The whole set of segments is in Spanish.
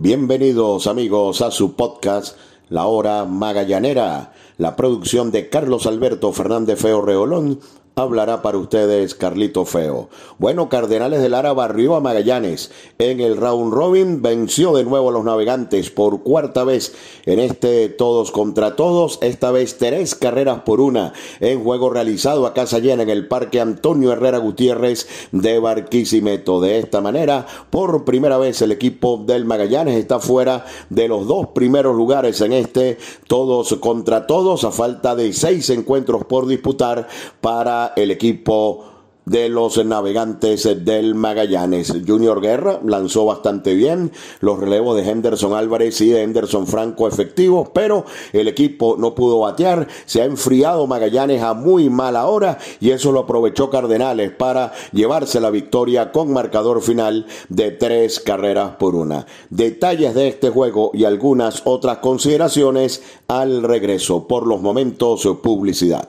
Bienvenidos amigos a su podcast La Hora Magallanera, la producción de Carlos Alberto Fernández Feo Reolón hablará para ustedes Carlito Feo. Bueno, Cardenales de Lara barrió a Magallanes. En el round robin venció de nuevo a los navegantes por cuarta vez en este todos contra todos. Esta vez tres carreras por una en juego realizado a casa llena en el Parque Antonio Herrera Gutiérrez de Barquisimeto. De esta manera, por primera vez el equipo del Magallanes está fuera de los dos primeros lugares en este todos contra todos a falta de seis encuentros por disputar para el equipo de los navegantes del Magallanes. Junior Guerra lanzó bastante bien los relevos de Henderson Álvarez y de Henderson Franco efectivos, pero el equipo no pudo batear. Se ha enfriado Magallanes a muy mala hora y eso lo aprovechó Cardenales para llevarse la victoria con marcador final de tres carreras por una. Detalles de este juego y algunas otras consideraciones al regreso. Por los momentos, publicidad.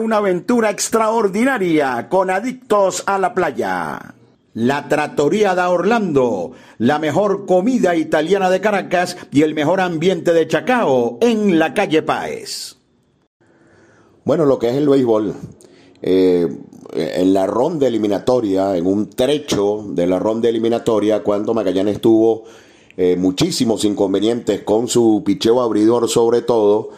una aventura extraordinaria con Adictos a la Playa. La Trattoria da Orlando, la mejor comida italiana de Caracas y el mejor ambiente de Chacao en la calle Páez. Bueno, lo que es el béisbol, en la ronda eliminatoria, en un trecho de la ronda eliminatoria, cuando Magallanes tuvo eh, muchísimos inconvenientes con su picheo abridor sobre todo,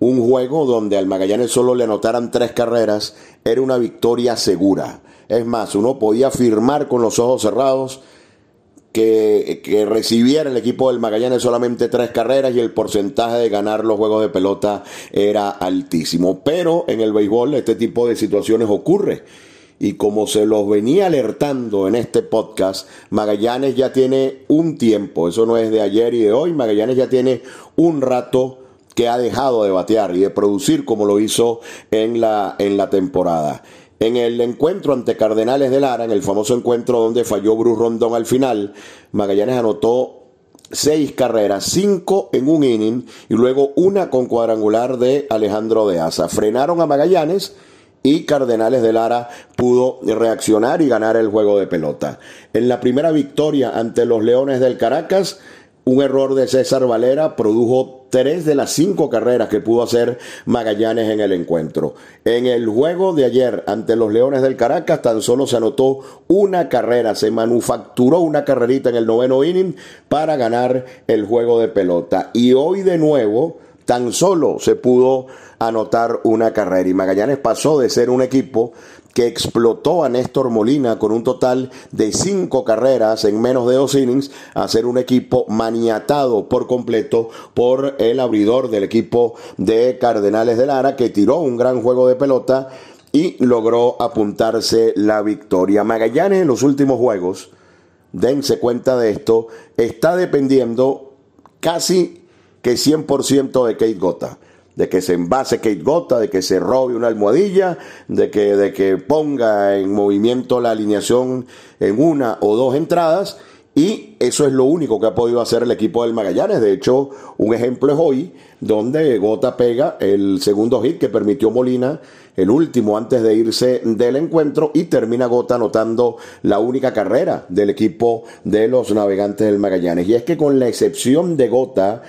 un juego donde al Magallanes solo le anotaran tres carreras era una victoria segura. Es más, uno podía afirmar con los ojos cerrados que, que, recibiera el equipo del Magallanes solamente tres carreras y el porcentaje de ganar los juegos de pelota era altísimo. Pero en el béisbol este tipo de situaciones ocurre. Y como se los venía alertando en este podcast, Magallanes ya tiene un tiempo, eso no es de ayer y de hoy, Magallanes ya tiene un rato que ha dejado de batear y de producir como lo hizo en la, en la temporada. En el encuentro ante Cardenales de Lara, en el famoso encuentro donde falló Bruce Rondón al final, Magallanes anotó seis carreras, cinco en un inning y luego una con cuadrangular de Alejandro de Asa. Frenaron a Magallanes y Cardenales de Lara pudo reaccionar y ganar el juego de pelota. En la primera victoria ante los Leones del Caracas, un error de César Valera produjo tres de las cinco carreras que pudo hacer Magallanes en el encuentro. En el juego de ayer ante los Leones del Caracas tan solo se anotó una carrera, se manufacturó una carrerita en el noveno inning para ganar el juego de pelota. Y hoy de nuevo tan solo se pudo anotar una carrera y Magallanes pasó de ser un equipo que explotó a Néstor Molina con un total de cinco carreras en menos de dos innings, a ser un equipo maniatado por completo por el abridor del equipo de Cardenales de Lara, que tiró un gran juego de pelota y logró apuntarse la victoria. Magallanes en los últimos juegos, dense cuenta de esto, está dependiendo casi que 100% de Kate Gota de que se envase Kate Gota, de que se robe una almohadilla, de que, de que ponga en movimiento la alineación en una o dos entradas. Y eso es lo único que ha podido hacer el equipo del Magallanes. De hecho, un ejemplo es hoy, donde Gota pega el segundo hit que permitió Molina, el último antes de irse del encuentro, y termina Gota anotando la única carrera del equipo de los navegantes del Magallanes. Y es que con la excepción de Gota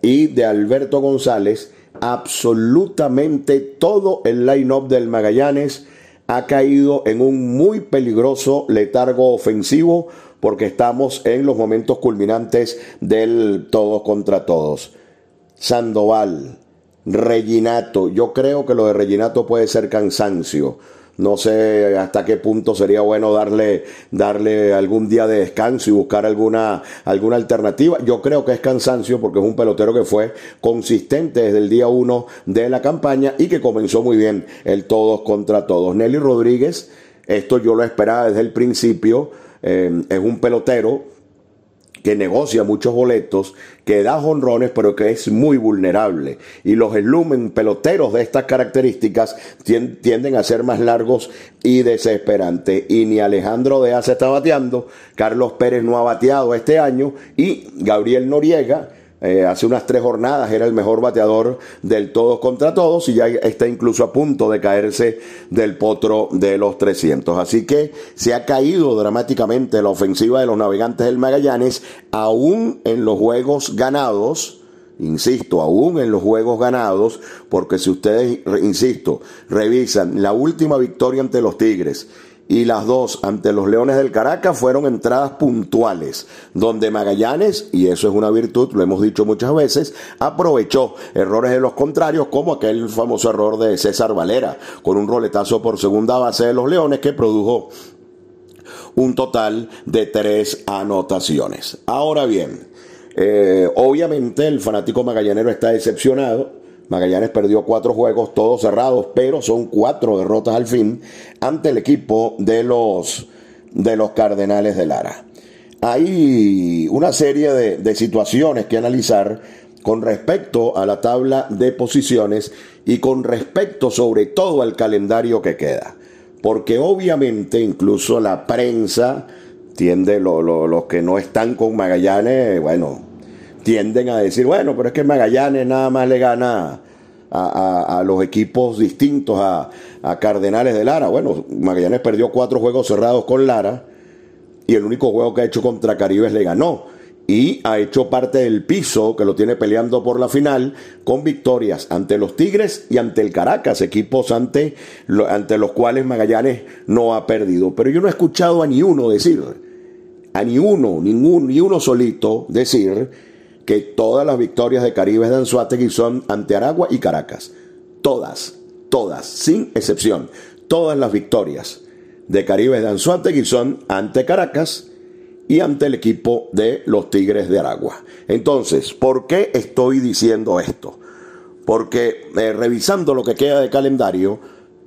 y de Alberto González, absolutamente todo el line-up del Magallanes ha caído en un muy peligroso letargo ofensivo porque estamos en los momentos culminantes del todos contra todos. Sandoval, Reginato, yo creo que lo de Reginato puede ser cansancio. No sé hasta qué punto sería bueno darle, darle algún día de descanso y buscar alguna, alguna alternativa. Yo creo que es cansancio porque es un pelotero que fue consistente desde el día uno de la campaña y que comenzó muy bien el todos contra todos. Nelly Rodríguez, esto yo lo esperaba desde el principio, eh, es un pelotero que negocia muchos boletos, que da jonrones, pero que es muy vulnerable. Y los lumen peloteros de estas características tienden a ser más largos y desesperantes. Y ni Alejandro Dea se está bateando, Carlos Pérez no ha bateado este año y Gabriel Noriega eh, hace unas tres jornadas era el mejor bateador del todos contra todos y ya está incluso a punto de caerse del potro de los 300. Así que se ha caído dramáticamente la ofensiva de los navegantes del Magallanes, aún en los juegos ganados. Insisto, aún en los juegos ganados, porque si ustedes, insisto, revisan la última victoria ante los Tigres, y las dos ante los Leones del Caracas fueron entradas puntuales, donde Magallanes, y eso es una virtud, lo hemos dicho muchas veces, aprovechó errores de los contrarios, como aquel famoso error de César Valera, con un roletazo por segunda base de los Leones que produjo un total de tres anotaciones. Ahora bien, eh, obviamente el fanático magallanero está decepcionado Magallanes perdió cuatro juegos, todos cerrados, pero son cuatro derrotas al fin ante el equipo de los, de los Cardenales de Lara. Hay una serie de, de situaciones que analizar con respecto a la tabla de posiciones y con respecto sobre todo al calendario que queda. Porque obviamente incluso la prensa tiende, los que no están con Magallanes, bueno, tienden a decir, bueno, pero es que Magallanes nada más le gana a, los equipos distintos a, Cardenales de Lara. Bueno, Magallanes perdió cuatro juegos cerrados con Lara y el único juego que ha hecho contra Caribes le ganó y ha hecho parte del piso que lo tiene peleando por la final con victorias ante los Tigres y ante el Caracas, equipos ante, ante los cuales Magallanes no ha perdido. Pero yo no he escuchado a ni uno decir, a ni uno, ningún, ni uno solito decir que todas las victorias de Caribes de Anzuategui son ante Aragua y Caracas. Todas, todas, sin excepción. Todas las victorias de Caribes de Anzuategui son ante Caracas y ante el equipo de los Tigres de Aragua. Entonces, ¿por qué estoy diciendo esto? Porque eh, revisando lo que queda de calendario,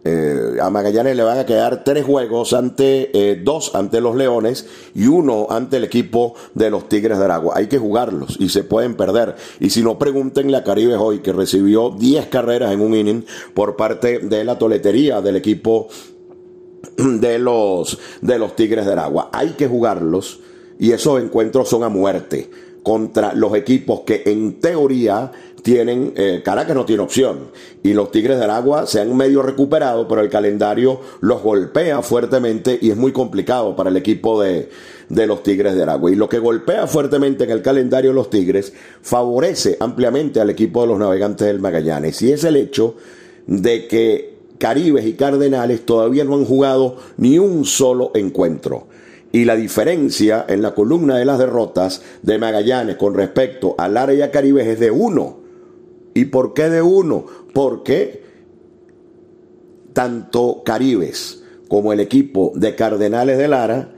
eh, a Magallanes le van a quedar tres juegos ante eh, dos ante los Leones y uno ante el equipo de los Tigres de Aragua. Hay que jugarlos y se pueden perder. Y si no, pregúntenle a Caribe hoy que recibió 10 carreras en un inning por parte de la toletería del equipo de los, de los Tigres de Aragua. Hay que jugarlos y esos encuentros son a muerte contra los equipos que en teoría tienen, eh, Caracas no tiene opción. Y los Tigres del Agua se han medio recuperado, pero el calendario los golpea fuertemente y es muy complicado para el equipo de, de los Tigres del Agua. Y lo que golpea fuertemente en el calendario de los Tigres favorece ampliamente al equipo de los navegantes del Magallanes. Y es el hecho de que Caribes y Cardenales todavía no han jugado ni un solo encuentro y la diferencia en la columna de las derrotas de Magallanes con respecto al área Caribe es de uno. ¿Y por qué de uno? Porque tanto Caribes como el equipo de Cardenales de Lara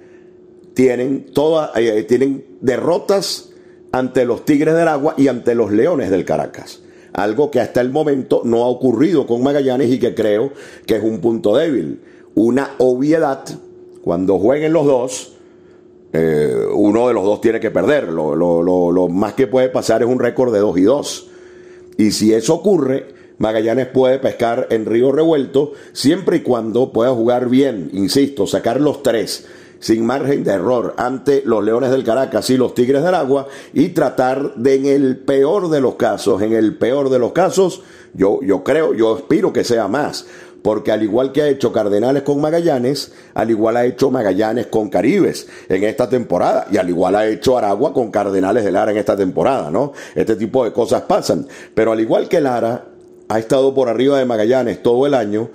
tienen, todas, eh, tienen derrotas ante los Tigres del Agua y ante los Leones del Caracas. Algo que hasta el momento no ha ocurrido con Magallanes y que creo que es un punto débil. Una obviedad cuando jueguen los dos, eh, uno de los dos tiene que perder. Lo, más que puede pasar es un récord de 2 y 2. Y si eso ocurre, Magallanes puede pescar en Río Revuelto siempre y cuando pueda jugar bien, insisto, sacar los tres sin margen de error ante los Leones del Caracas y los Tigres del Agua y tratar de en el peor de los casos, en el peor de los casos, yo, yo creo, yo aspiro que sea más, porque al igual que ha hecho Cardenales con Magallanes, al igual ha hecho Magallanes con Caribes en esta temporada, y al igual ha hecho Aragua con Cardenales de Lara en esta temporada, ¿no? Este tipo de cosas pasan. Pero al igual que Lara ha estado por arriba de Magallanes todo el año,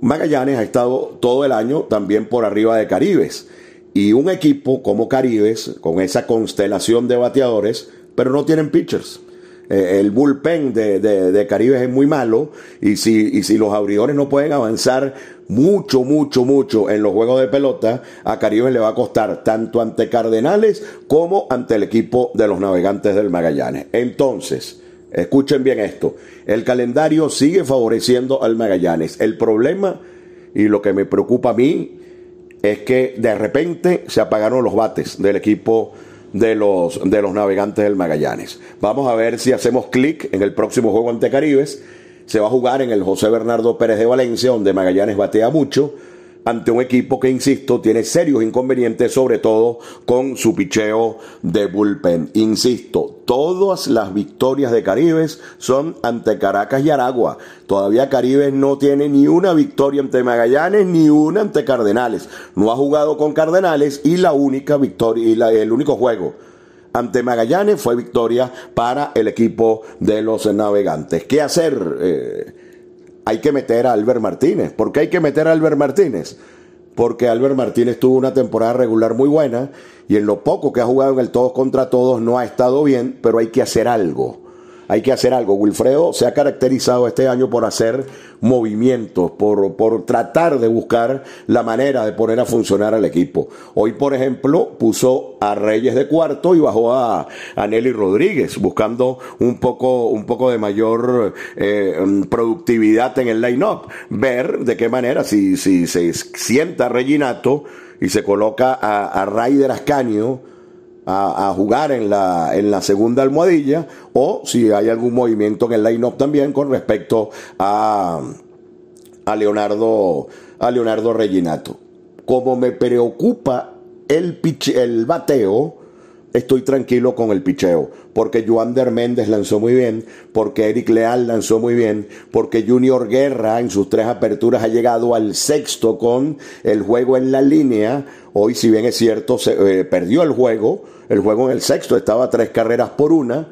Magallanes ha estado todo el año también por arriba de Caribes. Y un equipo como Caribes, con esa constelación de bateadores, pero no tienen pitchers. Eh, el bullpen de, de, Caribe es muy malo y si, y si los abridores no pueden avanzar mucho, mucho, mucho en los juegos de pelota, a Caribe le va a costar tanto ante Cardenales como ante el equipo de los navegantes del Magallanes. Entonces, escuchen bien esto, el calendario sigue favoreciendo al Magallanes. El problema y lo que me preocupa a mí es que de repente se apagaron los bates del equipo de los, de los navegantes del Magallanes. Vamos a ver si hacemos clic en el próximo juego ante Caribes. Se va a jugar en el José Bernardo Pérez de Valencia, donde Magallanes batea mucho ante un equipo que, insisto, tiene serios inconvenientes, sobre todo con su picheo de bullpen. Insisto, todas las victorias de Caribes son ante Caracas y Aragua. Todavía Caribes no tiene ni una victoria ante Magallanes ni una ante Cardenales. No ha jugado con Cardenales y la única victoria y el único juego ante Magallanes fue victoria para el equipo de los navegantes. ¿Qué hacer? Eh, hay que meter a Albert Martínez. ¿Por qué hay que meter a Albert Martínez? Porque Albert Martínez tuvo una temporada regular muy buena y en lo poco que ha jugado en el todos contra todos no ha estado bien, pero hay que hacer algo hay que hacer algo. Wilfredo se ha caracterizado este año por hacer movimientos, por, por tratar de buscar la manera de poner a funcionar al equipo. Hoy, por ejemplo, puso a Reyes de cuarto y bajó a, a Nelly Rodríguez, buscando un poco, un poco de mayor eh, productividad en el line-up. Ver de qué manera, si, si se sienta Reginato y se coloca a, a Raider Ascanio, a, jugar en la, en la segunda almohadilla o si hay algún movimiento en el line-up también con respecto a, a, Leonardo, a Leonardo Reginato. Como me preocupa el, pitch, el bateo, estoy tranquilo con el picheo, porque Joander Méndez lanzó muy bien, porque Eric Leal lanzó muy bien, porque Junior Guerra en sus tres aperturas ha llegado al sexto con el juego en la línea. Hoy, si bien es cierto, se, eh, perdió el juego, el juego en el sexto estaba tres carreras por una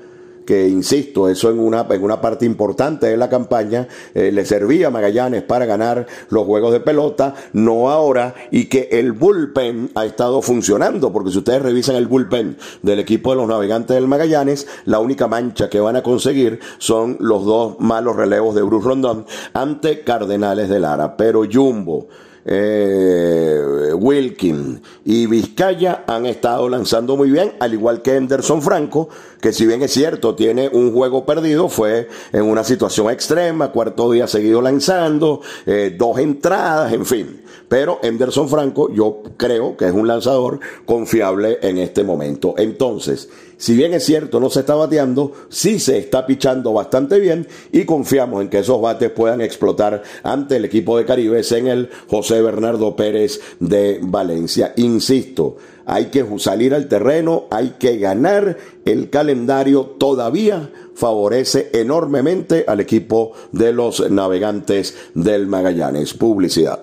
que insisto, eso en una, en una parte importante de la campaña eh, le servía a Magallanes para ganar los juegos de pelota, no ahora, y que el bullpen ha estado funcionando, porque si ustedes revisan el bullpen del equipo de los navegantes del Magallanes, la única mancha que van a conseguir son los dos malos relevos de Bruce Rondón ante Cardenales de Lara, pero Jumbo eh, Wilkin y Vizcaya han estado lanzando muy bien, al igual que Henderson Franco, que si bien es cierto, tiene un juego perdido, fue en una situación extrema, cuarto día seguido lanzando, eh, dos entradas, en fin. Pero Henderson Franco yo creo que es un lanzador confiable en este momento. Entonces, si bien es cierto, no se está bateando, sí se está pichando bastante bien y confiamos en que esos bates puedan explotar ante el equipo de Caribes en el José Bernardo Pérez de Valencia. Insisto, hay que salir al terreno, hay que ganar. El calendario todavía favorece enormemente al equipo de los navegantes del Magallanes. Publicidad.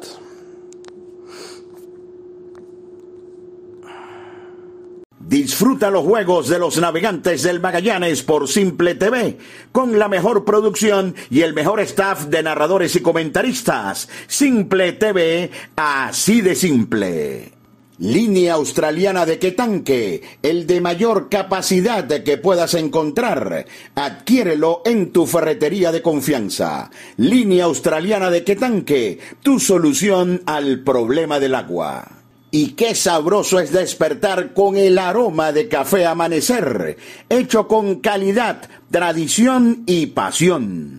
Disfruta los juegos de los navegantes del Magallanes por Simple TV, con la mejor producción y el mejor staff de narradores y comentaristas. Simple TV, así de simple. Línea australiana de tanque, el de mayor capacidad que puedas encontrar. Adquiérelo en tu ferretería de confianza. Línea australiana de tanque, tu solución al problema del agua. Y qué sabroso es despertar con el aroma de café amanecer, hecho con calidad, tradición y pasión.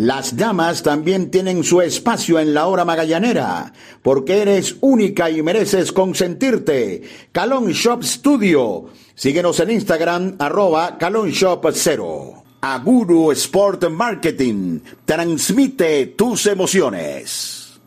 Las damas también tienen su espacio en la hora magallanera, porque eres única y mereces consentirte. Calon Shop Studio. Síguenos en Instagram, arroba Calon Shop 0. Aguru Sport Marketing. Transmite tus emociones.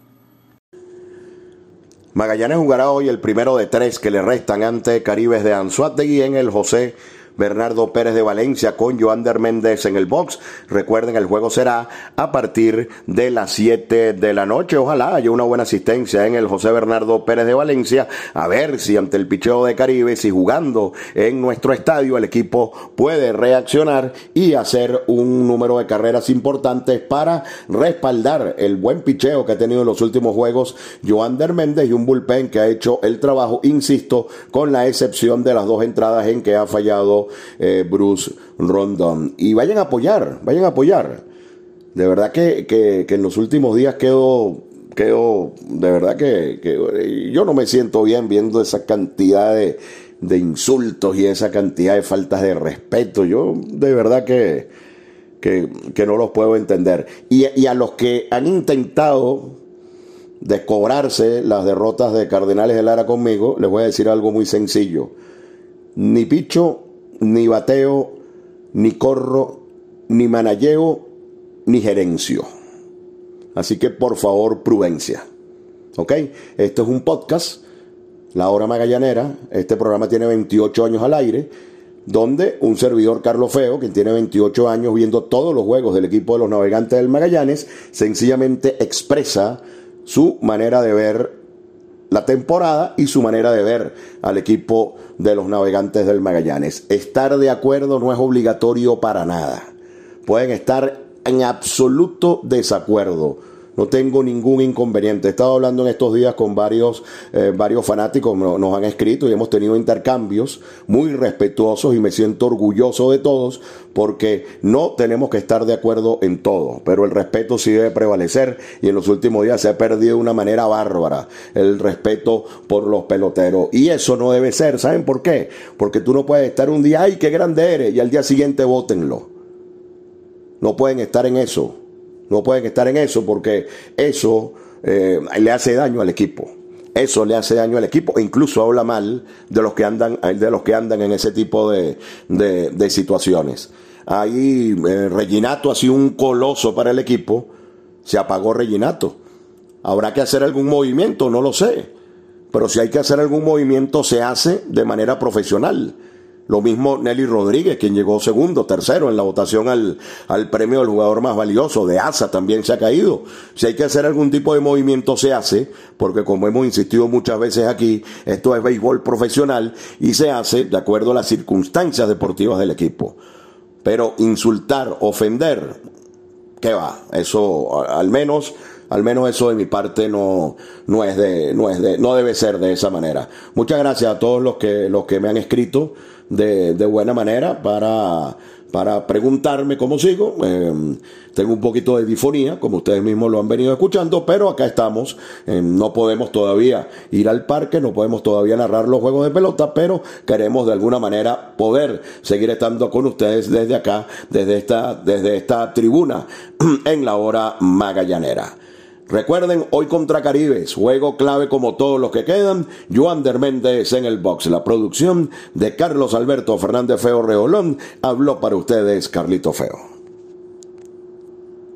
Magallanes jugará hoy el primero de tres que le restan ante Caribes de Anzuategui en el José Bernardo Pérez de Valencia con Joander Méndez en el box. Recuerden, el juego será a partir de las 7 de la noche. Ojalá haya una buena asistencia en el José Bernardo Pérez de Valencia. A ver si ante el picheo de Caribe, si jugando en nuestro estadio, el equipo puede reaccionar y hacer un número de carreras importantes para respaldar el buen picheo que ha tenido en los últimos juegos Joander Méndez y un bullpen que ha hecho el trabajo, insisto, con la excepción de las dos entradas en que ha fallado eh, Bruce Rondon. Y vayan a apoyar, vayan a apoyar. De verdad que, que, en los últimos días quedo, quedo de verdad que, yo no me siento bien viendo esa cantidad de, de insultos y esa cantidad de faltas de respeto. Yo de verdad que, que, que no los puedo entender. Y, y, a los que han intentado descobrarse las derrotas de Cardenales de Lara conmigo, les voy a decir algo muy sencillo. Ni Picho ni bateo, ni corro, ni manalleo, ni gerencio. Así que por favor, prudencia. ¿Ok? Esto es un podcast, La Hora Magallanera. Este programa tiene 28 años al aire, donde un servidor, Carlos Feo, que tiene 28 años viendo todos los juegos del equipo de los navegantes del Magallanes, sencillamente expresa su manera de ver la temporada y su manera de ver al equipo de los navegantes del Magallanes. Estar de acuerdo no es obligatorio para nada. Pueden estar en absoluto desacuerdo. No tengo ningún inconveniente. He estado hablando en estos días con varios, eh, varios fanáticos, nos han escrito y hemos tenido intercambios muy respetuosos y me siento orgulloso de todos porque no tenemos que estar de acuerdo en todo, pero el respeto sí debe prevalecer y en los últimos días se ha perdido de una manera bárbara el respeto por los peloteros y eso no debe ser. ¿Saben por qué? Porque tú no puedes estar un día, ay, qué grande eres y al día siguiente votenlo. No pueden estar en eso. No pueden estar en eso porque eso eh, le hace daño al equipo. Eso le hace daño al equipo incluso habla mal de los que andan, de los que andan en ese tipo de, situaciones. Ahí eh, Reginato ha sido un coloso para el equipo. Se apagó Reginato. ¿Habrá que hacer algún movimiento? No lo sé. Pero si hay que hacer algún movimiento, se hace de manera profesional. Lo mismo Nelly Rodríguez, quien llegó segundo, tercero en la votación al, al premio del jugador más valioso. De ASA también se ha caído. Si hay que hacer algún tipo de movimiento, se hace, porque como hemos insistido muchas veces aquí, esto es béisbol profesional y se hace de acuerdo a las circunstancias deportivas del equipo. Pero insultar, ofender, ¿qué va? Eso al menos al menos eso de mi parte no, no es de, no es de, no debe ser de esa manera. Muchas gracias a todos los que, los que me han escrito de, de buena manera para, para preguntarme cómo sigo. Em, tengo un poquito de difonía, como ustedes mismos lo han venido escuchando, pero acá estamos. Em, no podemos todavía ir al parque, no podemos todavía narrar los juegos de pelota, pero queremos de alguna manera poder seguir estando con ustedes desde acá, desde esta, desde esta tribuna en la hora magallanera. Recuerden, hoy contra Caribes, juego clave como todos los que quedan, Joander Méndez en el box. La producción de Carlos Alberto Fernández Feo Reolón habló para ustedes Carlito Feo.